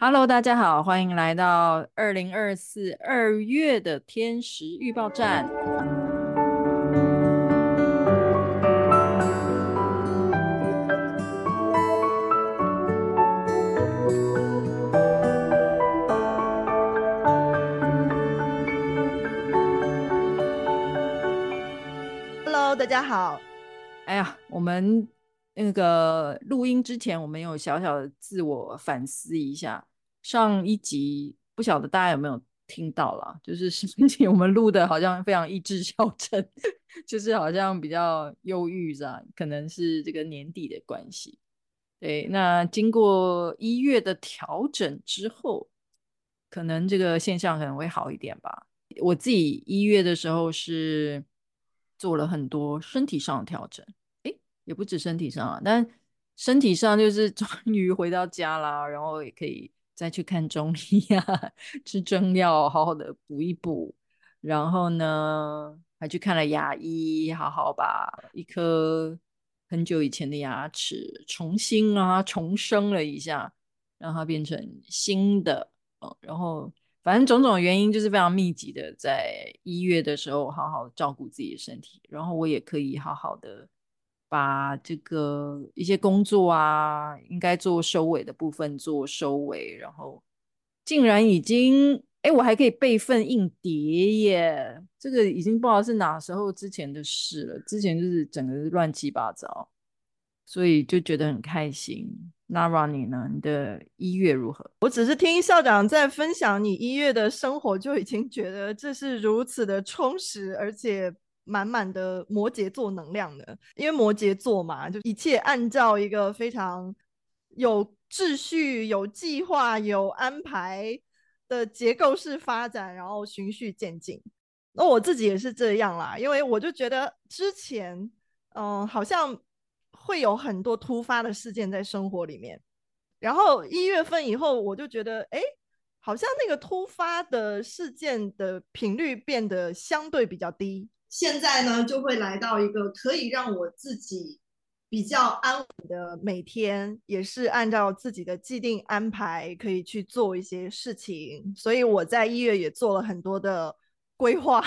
Hello，大家好，欢迎来到二零二四二月的天时预报站。Hello，大家好。哎呀，我们。那个录音之前，我们有小小的自我反思一下。上一集不晓得大家有没有听到啦，就是上一集我们录的好像非常意志消沉，就是好像比较忧郁，是吧？可能是这个年底的关系。对，那经过一月的调整之后，可能这个现象可能会好一点吧。我自己一月的时候是做了很多身体上的调整。也不止身体上啊，但身体上就是终于回到家啦，然后也可以再去看中医啊，吃中药，好好的补一补。然后呢，还去看了牙医，好好把一颗很久以前的牙齿重新啊重生了一下，让它变成新的。嗯，然后反正种种原因就是非常密集的，在一月的时候好好照顾自己的身体，然后我也可以好好的。把这个一些工作啊，应该做收尾的部分做收尾，然后竟然已经，哎，我还可以备份硬碟耶！这个已经不知道是哪时候之前的事了，之前就是整个乱七八糟，所以就觉得很开心。那 Ronnie 呢？你的一月如何？我只是听校长在分享你一月的生活，就已经觉得这是如此的充实，而且。满满的摩羯座能量的，因为摩羯座嘛，就一切按照一个非常有秩序、有计划、有安排的结构式发展，然后循序渐进。那我自己也是这样啦，因为我就觉得之前，嗯、好像会有很多突发的事件在生活里面，然后一月份以后，我就觉得，哎，好像那个突发的事件的频率变得相对比较低。现在呢，就会来到一个可以让我自己比较安稳的每天，也是按照自己的既定安排可以去做一些事情。所以我在一月也做了很多的规划、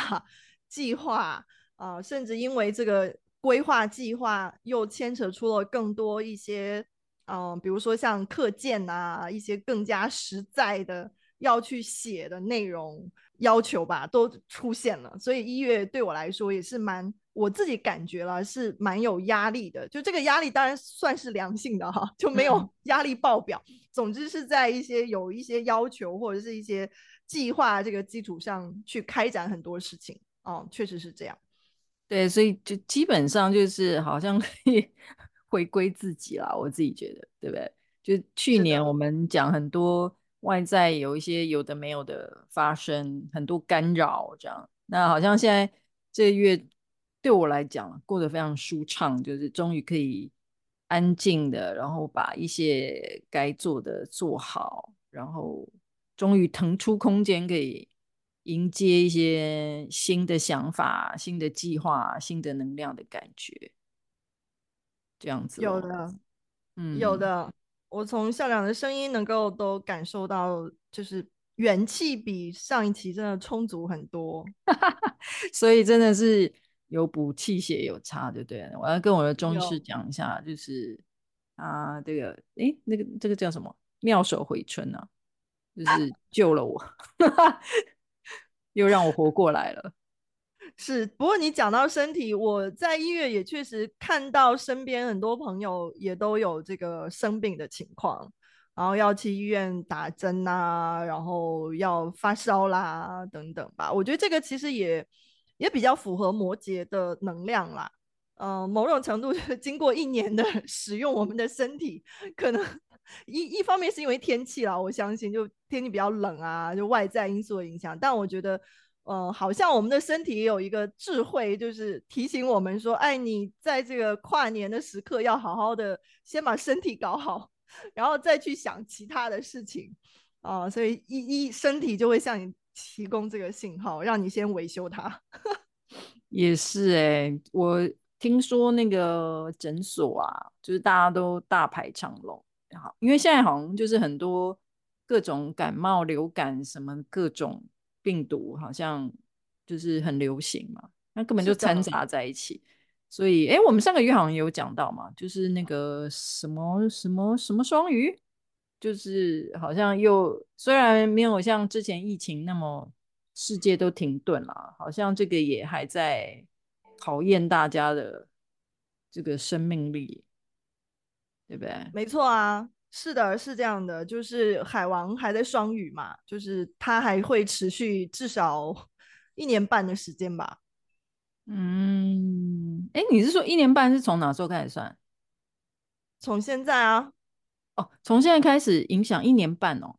计划啊、甚至因为这个规划计划又牵扯出了更多一些，嗯、比如说像课件啊，一些更加实在的要去写的内容。要求吧都出现了，所以一月对我来说也是蛮，我自己感觉了是蛮有压力的。就这个压力当然算是良性的哈，就没有压力爆表。嗯、总之是在一些有一些要求或者是一些计划这个基础上去开展很多事情。哦，确实是这样。对，所以就基本上就是好像可以回归自己了，我自己觉得，对不对？就去年我们讲很多。外在有一些有的没有的发生，很多干扰，这样。那好像现在这个月对我来讲过得非常舒畅，就是终于可以安静的，然后把一些该做的做好，然后终于腾出空间，可以迎接一些新的想法、新的计划、新的能量的感觉。这样子。有的，嗯，有的。我从校长的声音能够都感受到，就是元气比上一期真的充足很多，所以真的是有补气血有差，对不对？我要跟我的中师讲一下，就是啊，这个诶，那个这个叫什么妙手回春啊，就是救了我，又让我活过来了。是，不过你讲到身体，我在医院也确实看到身边很多朋友也都有这个生病的情况，然后要去医院打针啊，然后要发烧啦等等吧。我觉得这个其实也也比较符合摩羯的能量啦。嗯、某种程度就是经过一年的 使用，我们的身体可能一一方面是因为天气啦，我相信就天气比较冷啊，就外在因素的影响，但我觉得。嗯，好像我们的身体也有一个智慧，就是提醒我们说，哎，你在这个跨年的时刻，要好好的先把身体搞好，然后再去想其他的事情啊。所以一一身体就会向你提供这个信号，让你先维修它。也是哎、我听说那个诊所啊，就是大家都大排长龙，好，因为现在好像就是很多各种感冒、流感什么各种病毒，好像就是很流行嘛，那根本就掺杂在一起。所以，哎，我们上个月好像有讲到嘛，就是那个什么什么什么双鱼，就是好像又虽然没有像之前疫情那么世界都停顿了，好像这个也还在考验大家的这个生命力，对不对？没错啊，是的，是这样的，就是海王还在双鱼嘛，就是它还会持续至少 一年半的时间吧。嗯，哎，你是说一年半是从哪时候开始算？从现在啊，哦，从现在开始影响一年半哦，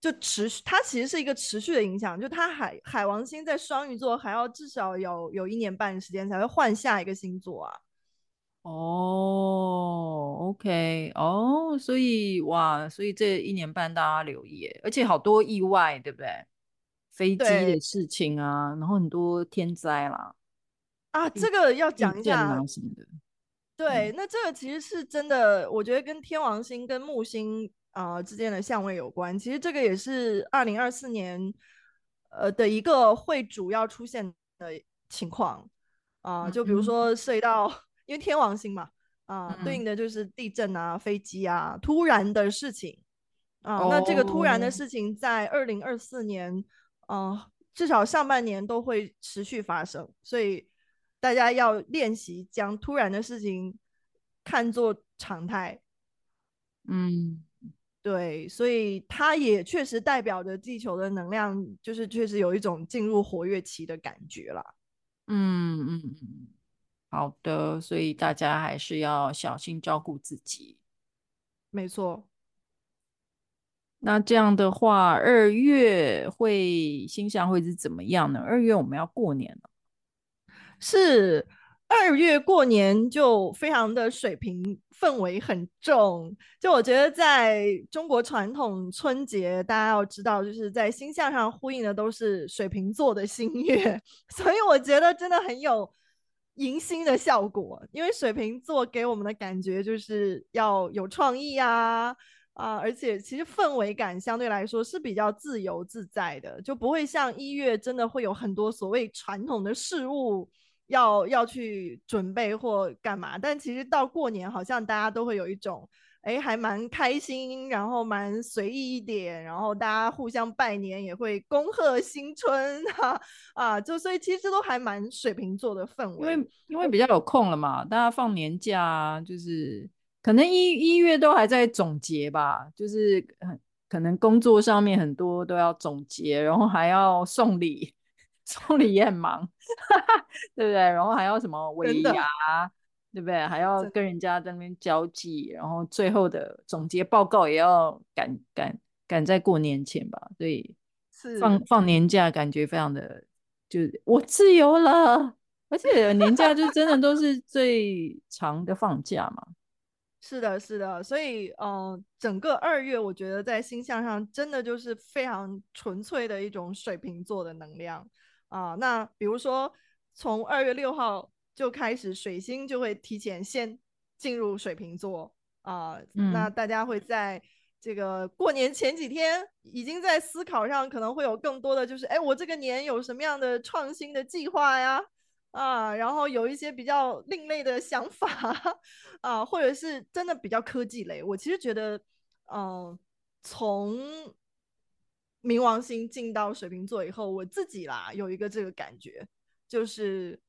就持续，它其实是一个持续的影响，就它海海王星在双鱼座还要至少有有一年半的时间才会换下一个星座啊。哦，OK，哦，所以哇，所以这一年半大家留意，而且好多意外，对不对？飞机的事情啊，然后很多天灾啦。啊，这个要讲一下。对，嗯、那这个其实是真的，我觉得跟天王星跟木星啊、呃、之间的相位有关。其实这个也是二零二四年呃的一个会主要出现的情况啊、呃。就比如说涉及到，嗯、因为天王星嘛啊，呃嗯、对应的就是地震啊、飞机啊、突然的事情啊。呃哦、那这个突然的事情在二零二四年啊、呃，至少上半年都会持续发生，所以。大家要练习将突然的事情看作常态，嗯，对，所以它也确实代表着地球的能量，就是确实有一种进入活跃期的感觉了。嗯嗯嗯，好的，所以大家还是要小心照顾自己。没错。那这样的话，二月会星象会是怎么样呢？二月我们要过年了。是二月过年就非常的水平氛围很重，就我觉得在中国传统春节，大家要知道，就是在星象上呼应的都是水瓶座的新月，所以我觉得真的很有迎新的效果。因为水瓶座给我们的感觉就是要有创意啊啊，而且其实氛围感相对来说是比较自由自在的，就不会像一月真的会有很多所谓传统的事物。要要去准备或干嘛，但其实到过年好像大家都会有一种，哎，还蛮开心，然后蛮随意一点，然后大家互相拜年，也会恭贺新春，哈啊，就所以其实都还蛮水瓶座的氛围，因为因为比较有空了嘛，大家放年假，就是可能一一月都还在总结吧，就是可能工作上面很多都要总结，然后还要送礼。送礼也很忙，对不对？然后还要什么尾牙，的对不对？还要跟人家在那边交际，然后最后的总结报告也要赶赶赶在过年前吧。所以放是放年假感觉非常的，就是我自由了，而且年假就真的都是最长的放假嘛。是的，是的，所以嗯、呃，整个二月我觉得在星象上真的就是非常纯粹的一种水瓶座的能量。啊，那比如说从二月六号就开始，水星就会提前先进入水瓶座啊。嗯、那大家会在这个过年前几天，已经在思考上可能会有更多的，就是哎，我这个年有什么样的创新的计划呀？啊，然后有一些比较另类的想法 啊，或者是真的比较科技类。我其实觉得，嗯、呃，从冥王星进到水瓶座以后，我自己啦有一个这个感觉，就是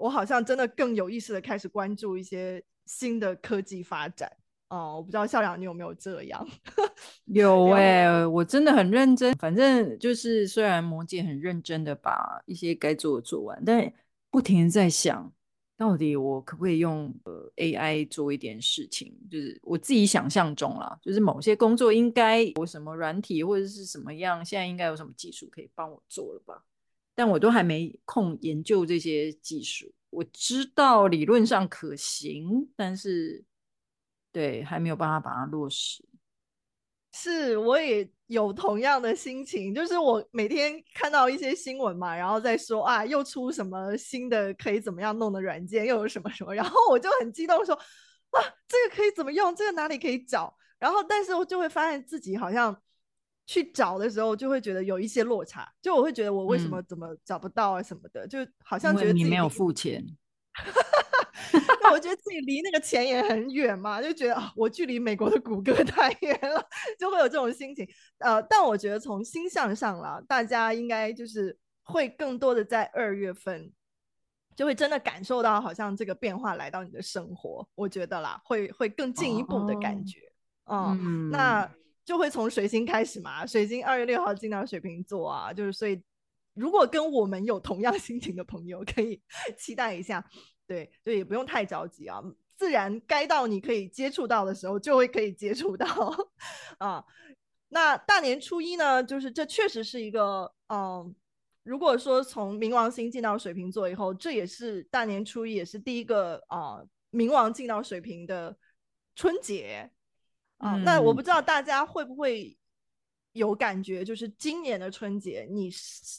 我好像真的更有意识的开始关注一些新的科技发展哦、呃。我不知道校长你有没有这样？有哎、欸，我真的很认真。反正就是虽然摩羯很认真的把一些该做的做完，但不停的在想。到底我可不可以用呃 AI 做一点事情？就是我自己想象中啦，就是某些工作应该有什么软体或者是什么样，现在应该有什么技术可以帮我做了吧？但我都还没空研究这些技术。我知道理论上可行，但是对还没有办法把它落实。是，我也有同样的心情，就是我每天看到一些新闻嘛，然后再说啊，又出什么新的可以怎么样弄的软件，又有什么什么，然后我就很激动说，啊，这个可以怎么用？这个哪里可以找？然后，但是我就会发现自己好像去找的时候，就会觉得有一些落差。就我会觉得我为什么怎么找不到啊什么的，嗯、就好像觉得你没有付钱。那我觉得自己离那个钱也很远嘛，就觉得啊，我距离美国的谷歌 太远了，就会有这种心情。呃，但我觉得从星象上啦，大家应该就是会更多的在二月份，就会真的感受到好像这个变化来到你的生活。我觉得啦，会会更进一步的感觉。哦、嗯，那就会从水星开始嘛，水星二月六号进到水瓶座啊，就是所以如果跟我们有同样心情的朋友，可以 期待一下。对，就也不用太着急啊，自然该到你可以接触到的时候，就会可以接触到 啊。那大年初一呢，就是这确实是一个，嗯，如果说从冥王星进到水瓶座以后，这也是大年初一，也是第一个啊，冥王进到水瓶的春节啊。嗯、那我不知道大家会不会有感觉，就是今年的春节，你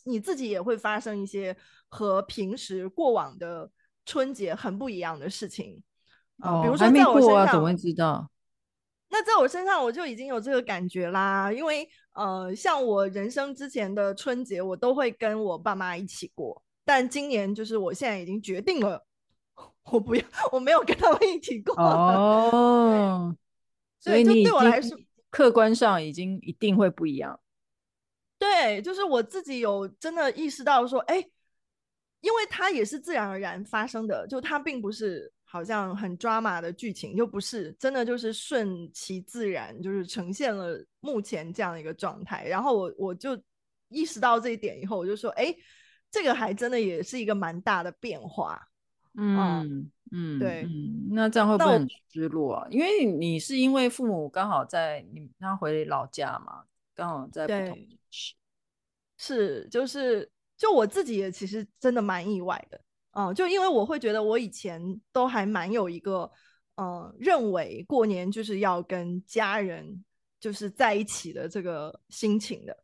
你自己也会发生一些和平时过往的。春节很不一样的事情啊，呃、比如说在我身上，啊、怎么会知道？那在我身上我就已经有这个感觉啦，因为呃，像我人生之前的春节，我都会跟我爸妈一起过，但今年就是我现在已经决定了，我不要，我没有跟他们一起过 哦，所以你对我来说，客观上已经一定会不一样。对，就是我自己有真的意识到说，哎。因为它也是自然而然发生的，就它并不是好像很 drama 的剧情，又不是真的就是顺其自然，就是呈现了目前这样一个状态。然后我我就意识到这一点以后，我就说，哎，这个还真的也是一个蛮大的变化。嗯嗯，对嗯，那这样会不会很失落啊？因为你是因为父母刚好在你他回老家嘛，刚好在不同城市，是就是。就我自己也其实真的蛮意外的，嗯，就因为我会觉得我以前都还蛮有一个，嗯，认为过年就是要跟家人就是在一起的这个心情的，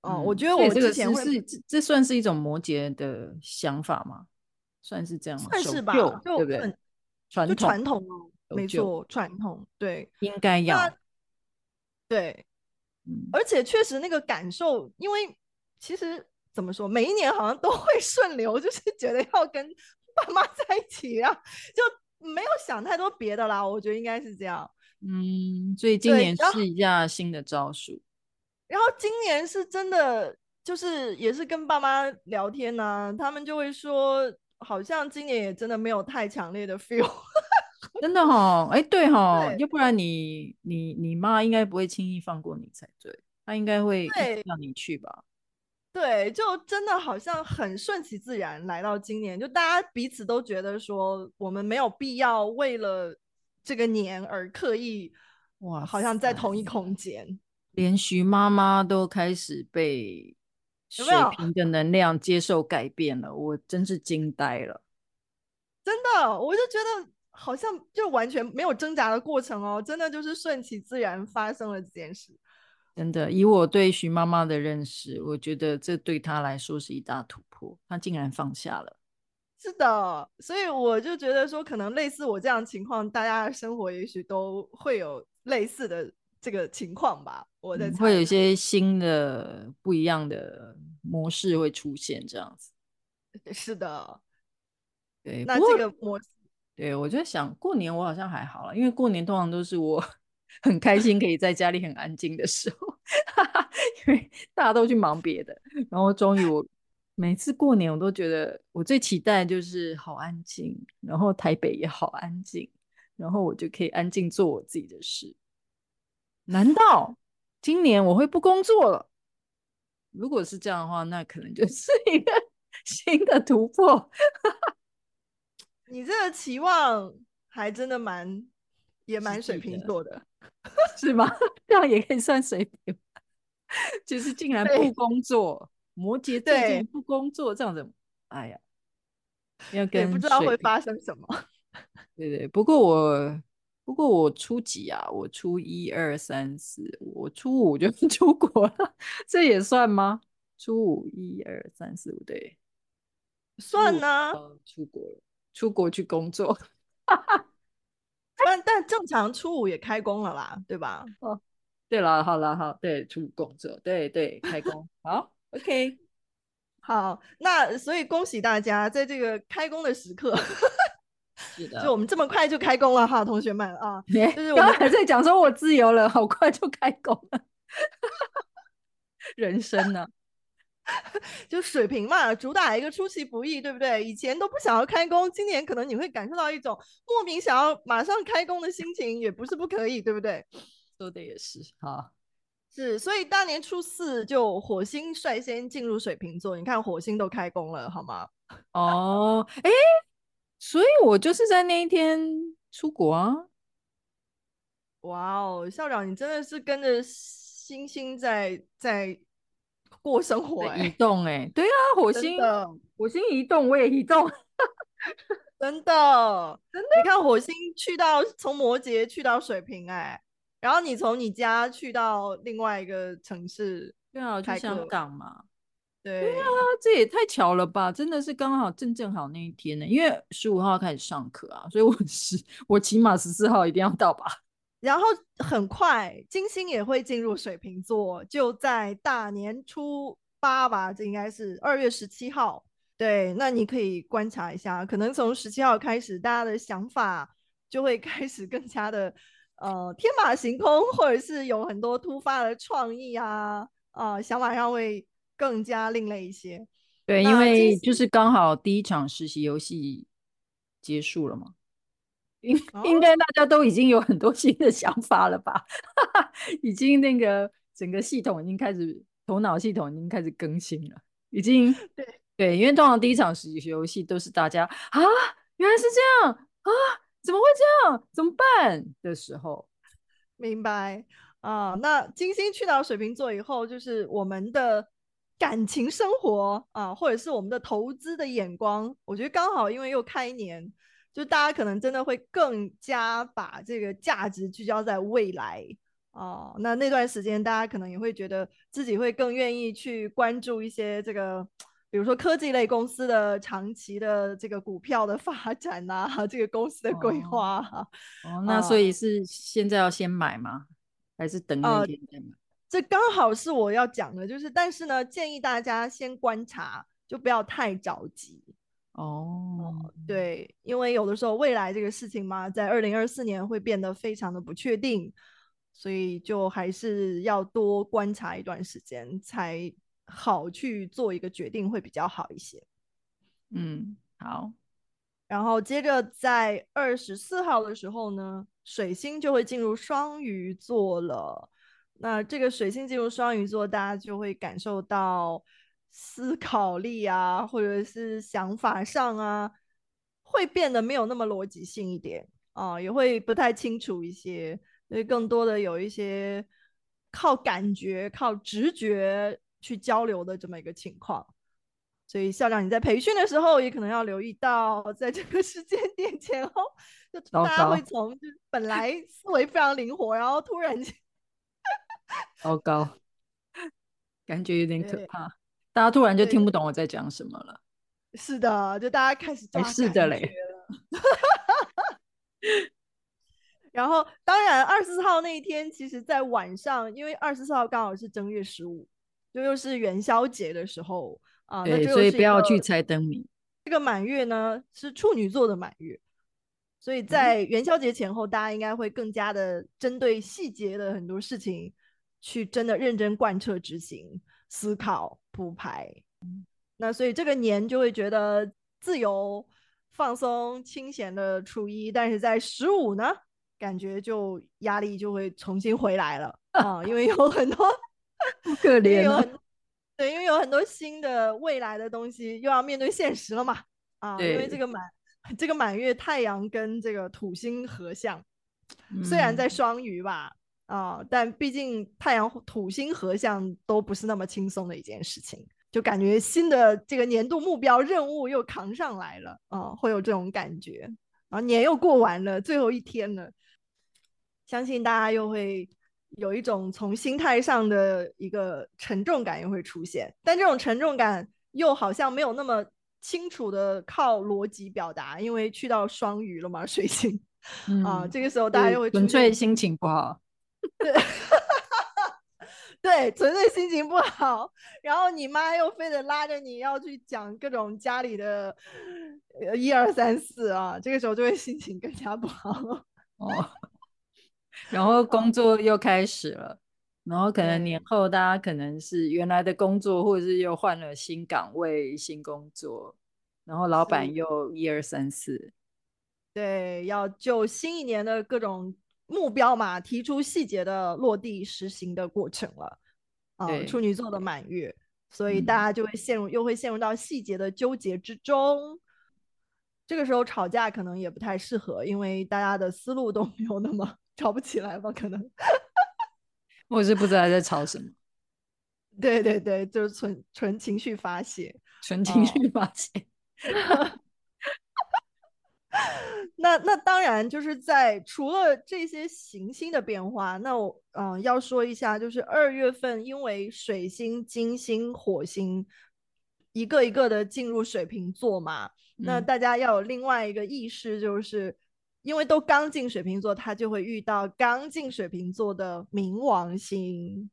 嗯，嗯，我觉得我之前会是这这算是一种摩羯的想法吗？算是这样吗？算是吧，就对不对？传统传统哦，没错，传统对，应该要对，嗯，而且确实那个感受，因为其实。怎么说？每一年好像都会顺流，就是觉得要跟爸妈在一起啊，就没有想太多别的啦。我觉得应该是这样。嗯，所以今年试一下新的招数。然后今年是真的，就是也是跟爸妈聊天呢、啊，他们就会说，好像今年也真的没有太强烈的 feel。真的哈、哦？哎，对哈、哦，要不然你你你妈应该不会轻易放过你才对，她应该会让你去吧。对，就真的好像很顺其自然来到今年，就大家彼此都觉得说，我们没有必要为了这个年而刻意，哇，好像在同一空间。连徐妈妈都开始被水平的能量接受改变了，有有？我真是惊呆了。真的，我就觉得好像就完全没有挣扎的过程哦，真的就是顺其自然发生了这件事。真的，以我对徐妈妈的认识，我觉得这对她来说是一大突破。她竟然放下了。是的，所以我就觉得说，可能类似我这样情况，大家的生活也许都会有类似的这个情况吧。我在猜、嗯、会有一些新的、不一样的模式会出现，这样子。是的，对。那这个模式，对，我就想过年我好像还好了，因为过年通常都是我。很开心可以在家里很安静的时候，因为大家都去忙别的，然后终于我每次过年我都觉得我最期待就是好安静，然后台北也好安静，然后我就可以安静做我自己的事。难道今年我会不工作了？如果是这样的话，那可能就是一个 新的突破。你这个期望还真的蛮也蛮水瓶座的。是吗？这样也可以算水瓶，就是竟然不工作，摩羯最近不工作这样子，哎呀，要跟也不知道会发生什么。对对，不过我不过我初几啊？我初一二三四，我初五就 出国了，这也算吗？初五一二三四五，对，算呢、啊。出国了，出国去工作。但但正常初五也开工了啦，对吧？哦，对了，好了，好，对，出工作，对对，开工，好，OK，好，那所以恭喜大家在这个开工的时刻，是的，就我们这么快就开工了哈，同学们啊，就是我们还在讲说我自由了，好快就开工了，人生呢、啊，就水瓶嘛，主打一个出其不意，对不对？以前都不想要开工，今年可能你会感受到一种莫名想要马上开工的心情，也不是不可以，对不对？说的也是哈，是，所以大年初四就火星率先进入水瓶座，你看火星都开工了，好吗？哦，哎，所以我就是在那一天出国啊！哇哦，校长，你真的是跟着星星在在过生活，移 动哎，对啊，火星火星移动，我也移动，真的真的，你看火星去到从摩羯去到水瓶，哎。然后你从你家去到另外一个城市，对啊，去香港嘛，对，对啊，这也太巧了吧！真的是刚好正正好那一天呢，因为十五号开始上课啊，所以我是我起码十四号一定要到吧。然后很快，金星也会进入水瓶座，就在大年初八吧，这应该是二月十七号。对，那你可以观察一下，可能从十七号开始，大家的想法就会开始更加的。呃，天马行空，或者是有很多突发的创意啊，啊、呃，想法上会更加另类一些。对，因为就是刚好第一场实习游戏结束了嘛，应、哦、应该大家都已经有很多新的想法了吧？已经那个整个系统已经开始，头脑系统已经开始更新了，已经对对，因为通常第一场实习游戏都是大家啊，原来是这样啊。怎么会这样？怎么办的时候，明白啊？那金星去到水瓶座以后，就是我们的感情生活啊，或者是我们的投资的眼光。我觉得刚好，因为又开年，就大家可能真的会更加把这个价值聚焦在未来啊。那那段时间，大家可能也会觉得自己会更愿意去关注一些这个。比如说科技类公司的长期的这个股票的发展呐、啊，这个公司的规划、啊哦。哦，那所以是现在要先买吗？还是等那天再买？呃、这刚好是我要讲的，就是但是呢，建议大家先观察，就不要太着急。哦、呃，对，因为有的时候未来这个事情嘛，在二零二四年会变得非常的不确定，所以就还是要多观察一段时间才。好，去做一个决定会比较好一些。嗯，好。然后接着在二十四号的时候呢，水星就会进入双鱼座了。那这个水星进入双鱼座，大家就会感受到思考力啊，或者是想法上啊，会变得没有那么逻辑性一点啊，也会不太清楚一些，所以更多的有一些靠感觉、靠直觉。去交流的这么一个情况，所以校长你在培训的时候也可能要留意到，在这个时间点前后，就大家会从就本来思维非常灵活，然后突然间糟糕，感觉有点可怕，大家突然就听不懂我在讲什么了。是的，就大家开始抓感觉了。是的嘞。然后，当然二十四号那一天，其实在晚上，因为二十四号刚好是正月十五。就又是元宵节的时候啊，对所以不要去猜灯谜。这个满月呢是处女座的满月，所以在元宵节前后，大家应该会更加的针对细节的很多事情，去真的认真贯彻执行、思考、铺排。那所以这个年就会觉得自由、放松、清闲的初一，但是在十五呢，感觉就压力就会重新回来了啊，因为有很多。不可怜啊，对，因为有很多新的未来的东西又要面对现实了嘛。啊，因为这个满这个满月太阳跟这个土星合相，嗯、虽然在双鱼吧，啊，但毕竟太阳土星合相都不是那么轻松的一件事情，就感觉新的这个年度目标任务又扛上来了，啊，会有这种感觉。然后年又过完了，最后一天了，相信大家又会。有一种从心态上的一个沉重感又会出现，但这种沉重感又好像没有那么清楚的靠逻辑表达，因为去到双鱼了嘛，水星、嗯、啊，这个时候大家又会纯粹心情不好。对，对，纯粹心情不好，然后你妈又非得拉着你要去讲各种家里的一二三四啊，这个时候就会心情更加不好。哦，然后工作又开始了，然后可能年后大家可能是原来的工作，或者是又换了新岗位、新工作，然后老板又一二三四，对，要就新一年的各种。目标嘛，提出细节的落地实行的过程了。啊、呃，处女座的满月，所以大家就会陷入，嗯、又会陷入到细节的纠结之中。这个时候吵架可能也不太适合，因为大家的思路都没有那么吵不起来吧？可能，我是不知道在吵什么。对对对，就是纯纯情绪发泄，纯情绪发泄。呃 那那当然就是在除了这些行星的变化，那我嗯、呃、要说一下，就是二月份因为水星、金星、火星一个一个的进入水瓶座嘛，嗯、那大家要有另外一个意识，就是因为都刚进水瓶座，他就会遇到刚进水瓶座的冥王星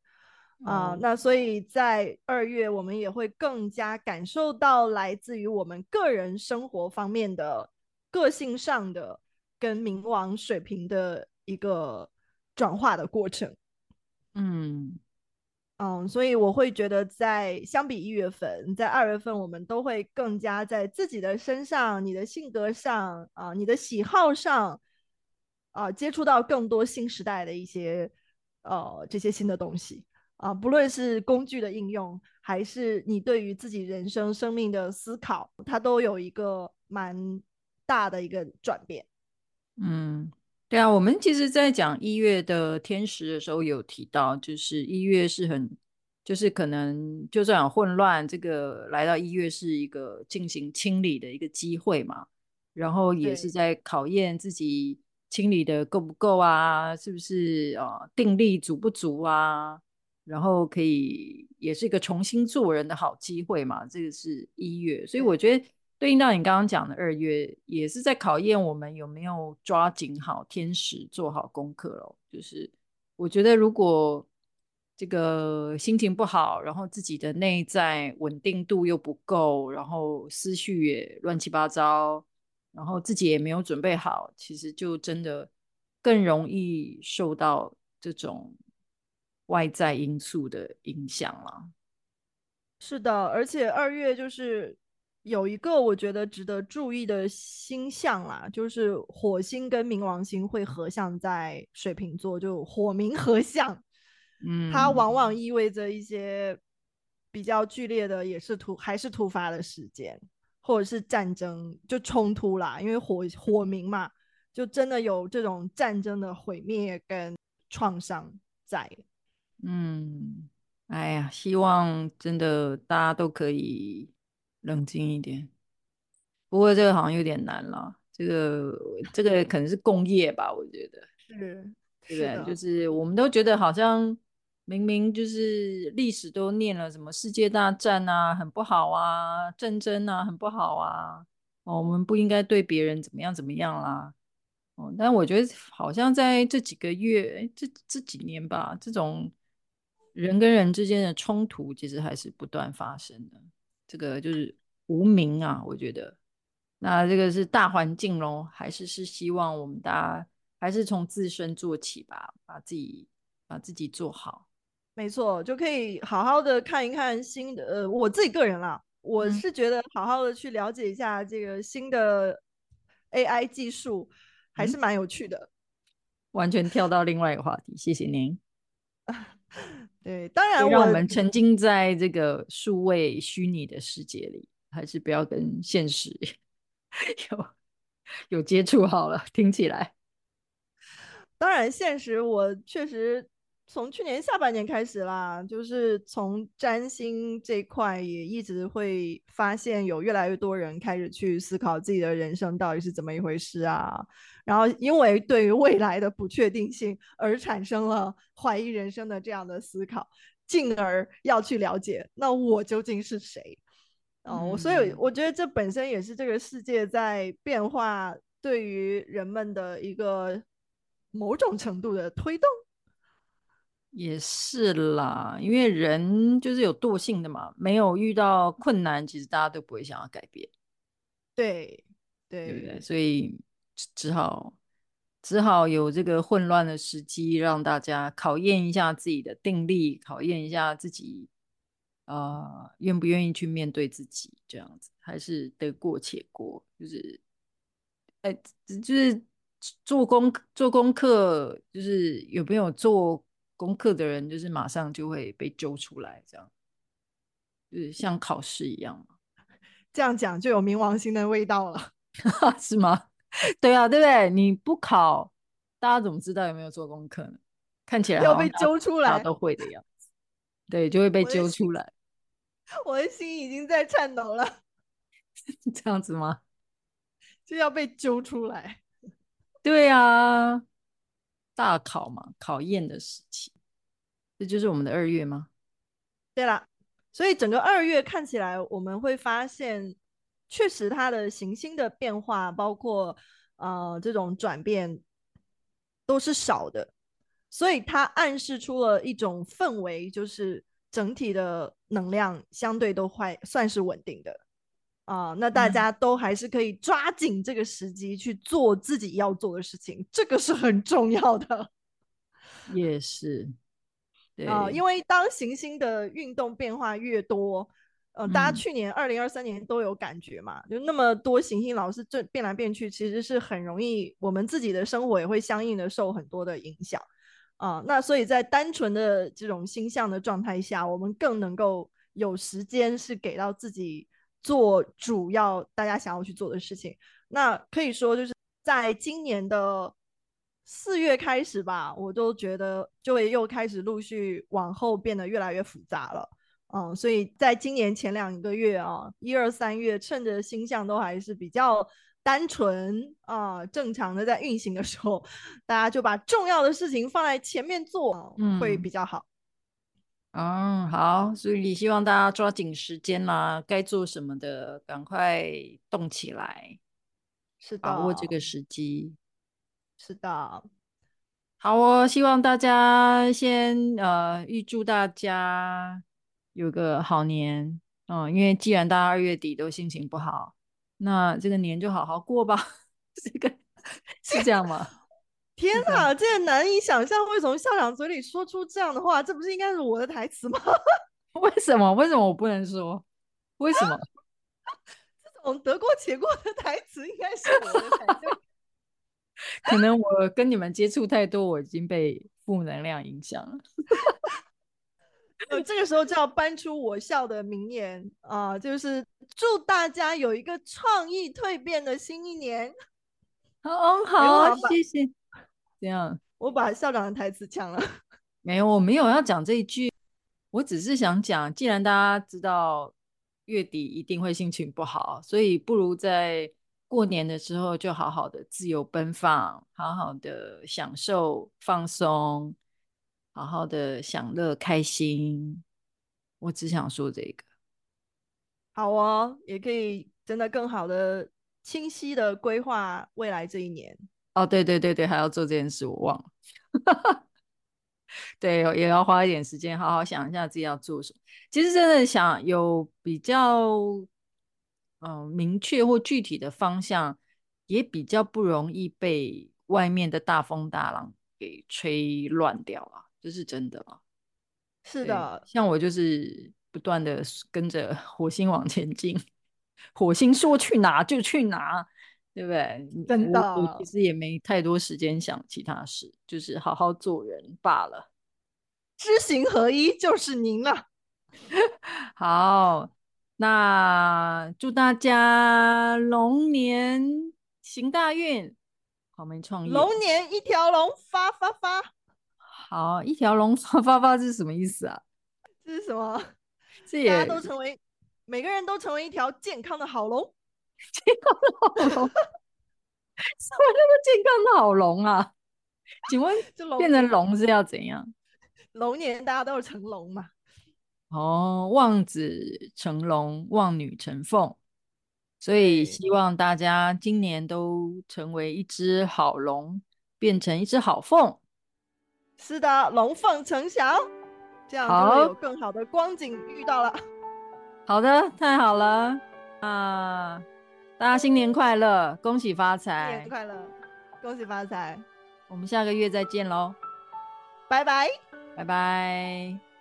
啊、呃，那所以在二月我们也会更加感受到来自于我们个人生活方面的。个性上的跟冥王水平的一个转化的过程，嗯嗯，所以我会觉得，在相比一月份，在二月份，我们都会更加在自己的身上、你的性格上啊、呃、你的喜好上啊、呃，接触到更多新时代的一些呃这些新的东西啊、呃，不论是工具的应用，还是你对于自己人生生命的思考，它都有一个蛮。大的一个转变，嗯，对啊，我们其实，在讲一月的天时的时候，有提到，就是一月是很，就是可能就算有混乱，这个来到一月是一个进行清理的一个机会嘛，然后也是在考验自己清理的够不够啊，是不是啊，定力足不足啊，然后可以也是一个重新做人的好机会嘛，这个是一月，所以我觉得。对应到你刚刚讲的二月，也是在考验我们有没有抓紧好天时，做好功课喽。就是我觉得，如果这个心情不好，然后自己的内在稳定度又不够，然后思绪也乱七八糟，然后自己也没有准备好，其实就真的更容易受到这种外在因素的影响了。是的，而且二月就是。有一个我觉得值得注意的星象啦，就是火星跟冥王星会合相在水瓶座，就火冥合相，嗯，它往往意味着一些比较剧烈的，也是突还是突发的事件，或者是战争就冲突啦，因为火火冥嘛，就真的有这种战争的毁灭跟创伤在，嗯，哎呀，希望真的大家都可以。冷静一点，不过这个好像有点难了。这个这个可能是共业吧，我觉得是，对不对？就是我们都觉得好像明明就是历史都念了什么世界大战啊，很不好啊，战争啊，很不好啊。哦，我们不应该对别人怎么样怎么样啦。哦，但我觉得好像在这几个月，这这几年吧，这种人跟人之间的冲突其实还是不断发生的。这个就是无名啊，我觉得，那这个是大环境咯，还是是希望我们大家还是从自身做起吧，把自己把自己做好。没错，就可以好好的看一看新的，呃，我自己个人啦，我是觉得好好的去了解一下这个新的 AI 技术，还是蛮有趣的。嗯，完全跳到另外一个话题，谢谢您。对，当然，让我们沉浸在这个数位虚拟的世界里，还是不要跟现实 有有接触好了。听起来，当然，现实我确实从去年下半年开始啦，就是从占星这块也一直会发现有越来越多人开始去思考自己的人生到底是怎么一回事啊。然后，因为对于未来的不确定性而产生了怀疑人生的这样的思考，进而要去了解那我究竟是谁？哦，我，所以我觉得这本身也是这个世界在变化对于人们的一个某种程度的推动。也是啦，因为人就是有惰性的嘛，没有遇到困难，其实大家都不会想要改变。对对，对不对？所以只好只好有这个混乱的时机，让大家考验一下自己的定力，考验一下自己啊、呃，愿不愿意去面对自己，这样子还是得过且过，就是哎，就是做功做功课，就是有没有做。功课的人就是马上就会被揪出来，这样就是像考试一样嘛。这样讲就有冥王星的味道了，是吗？对啊，对不对？你不考，大家怎么知道有没有做功课呢？看起来要被揪出来，大家都会的样子。对，就会被揪出来。我的心已经在颤抖了，这样子吗？就要被揪出来。对啊。大考嘛，考验的时期，这就是我们的二月吗？对啦，所以整个二月看起来，我们会发现，确实它的行星的变化，包括呃这种转变，都是少的，所以它暗示出了一种氛围，就是整体的能量相对都还算是稳定的。啊、呃，那大家都还是可以抓紧这个时机去做自己要做的事情，嗯、这个是很重要的。也是，对啊、呃，因为当行星的运动变化越多，呃，大家去年二零二三年都有感觉嘛，嗯、就那么多行星老是这变来变去，其实是很容易，我们自己的生活也会相应的受很多的影响啊、呃。那所以在单纯的这种星象的状态下，我们更能够有时间是给到自己。做主要大家想要去做的事情，那可以说就是在今年的四月开始吧，我都觉得就会又开始陆续往后变得越来越复杂了，嗯，所以在今年前两个月啊，一二三月，趁着星象都还是比较单纯啊，正常的在运行的时候，大家就把重要的事情放在前面做，嗯，会比较好。嗯，好，所以希望大家抓紧时间啦，该做什么的赶快动起来，是的，把握这个时机，是的，好哦，希望大家先呃预祝大家有个好年，嗯，因为既然大家二月底都心情不好，那这个年就好好过吧，这个 是这样吗？天哪，这个难以想象会从校长嘴里说出这样的话，这不是应该是我的台词吗？为什么？为什么我不能说？为什么？这种得过且过的台词应该是我的台词。可能我跟你们接触太多，我已经被负能量影响了。呃，这个时候就要搬出我校的名言啊，呃，就是祝大家有一个创意蜕变的新一年。好，好，谢谢。这样，我把校长的台词抢了。没有，我没有要讲这一句，我只是想讲，既然大家知道月底一定会心情不好，所以不如在过年的时候就好好的自由奔放，好好的享受放松，好好的享乐开心。我只想说这个。好哦，也可以真的更好的、清晰的规划未来这一年。哦，对对对对，还要做这件事，我忘了。对，也要花一点时间，好好想一下自己要做什么。其实真的想有比较，嗯、呃，明确或具体的方向，也比较不容易被外面的大风大浪给吹乱掉啊，这是真的啊。是的，像我就是不断的跟着火星往前进，火星说去哪就去哪。对不对？真的，我其实也没太多时间想其他事，就是好好做人罢了。知行合一就是您了。好，那祝大家龙年行大运，好没创意。龙年一条龙发发发。好，一条龙发发发，这是什么意思啊？这是什么？这大家都成为，每个人都成为一条健康的好龙。健康的好龙，什么叫做健康的好龙啊？请问 变成龙是要怎样？龙年大家都是成龙嘛？哦，望子成龙，望女成凤，所以希望大家今年都成为一只好龙，变成一只好凤。是的，龙凤呈祥，这样就会有更好的光景遇到了。好的，太好了啊！大家新年快乐，恭喜发财！新年快乐，恭喜发财！我们下个月再见喽，拜拜，拜拜。